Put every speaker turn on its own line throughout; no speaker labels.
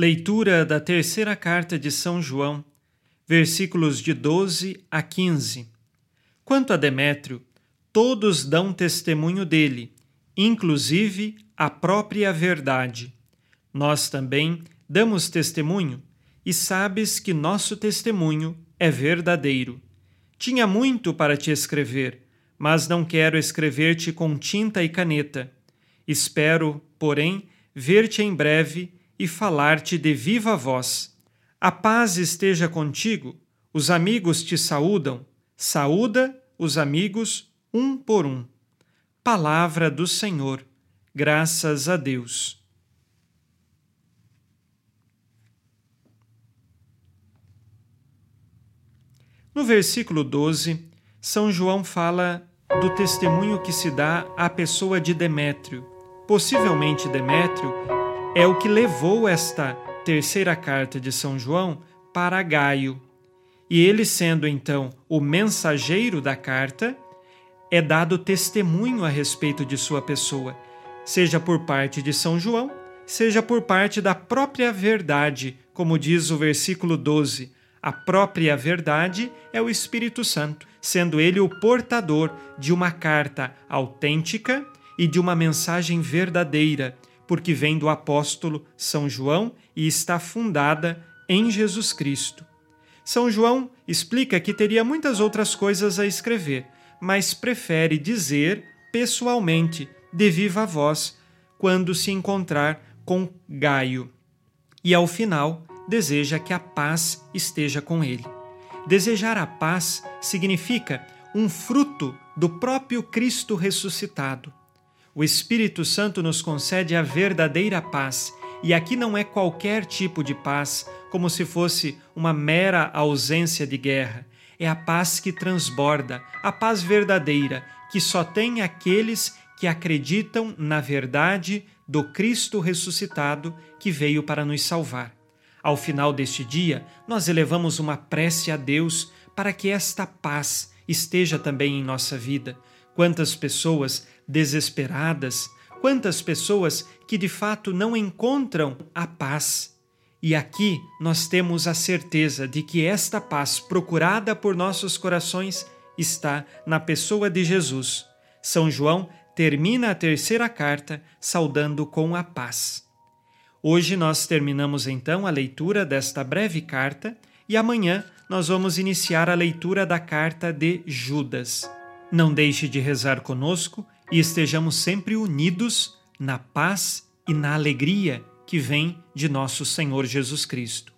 Leitura da terceira carta de São João, versículos de 12 a 15. Quanto a Demétrio, todos dão testemunho dele, inclusive a própria verdade. Nós também damos testemunho, e sabes que nosso testemunho é verdadeiro. Tinha muito para te escrever, mas não quero escrever-te com tinta e caneta. Espero, porém, ver-te em breve e falar-te de viva voz. A paz esteja contigo, os amigos te saúdam, saúda os amigos um por um. Palavra do Senhor, graças a Deus. No versículo 12, São João fala do testemunho que se dá à pessoa de Demétrio. Possivelmente Demétrio é o que levou esta terceira carta de São João para Gaio. E ele, sendo então o mensageiro da carta, é dado testemunho a respeito de sua pessoa, seja por parte de São João, seja por parte da própria verdade, como diz o versículo 12. A própria verdade é o Espírito Santo, sendo ele o portador de uma carta autêntica e de uma mensagem verdadeira porque vem do apóstolo São João e está fundada em Jesus Cristo. São João explica que teria muitas outras coisas a escrever, mas prefere dizer pessoalmente, de viva voz, quando se encontrar com Gaio. E ao final, deseja que a paz esteja com ele. Desejar a paz significa um fruto do próprio Cristo ressuscitado. O Espírito Santo nos concede a verdadeira paz, e aqui não é qualquer tipo de paz, como se fosse uma mera ausência de guerra. É a paz que transborda, a paz verdadeira, que só tem aqueles que acreditam na verdade do Cristo ressuscitado que veio para nos salvar. Ao final deste dia, nós elevamos uma prece a Deus para que esta paz esteja também em nossa vida. Quantas pessoas desesperadas, quantas pessoas que de fato não encontram a paz. E aqui nós temos a certeza de que esta paz procurada por nossos corações está na pessoa de Jesus. São João termina a terceira carta saudando com a paz. Hoje nós terminamos então a leitura desta breve carta e amanhã nós vamos iniciar a leitura da carta de Judas. Não deixe de rezar conosco e estejamos sempre unidos na paz e na alegria que vem de nosso Senhor Jesus Cristo.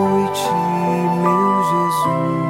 ti, meu Jesus.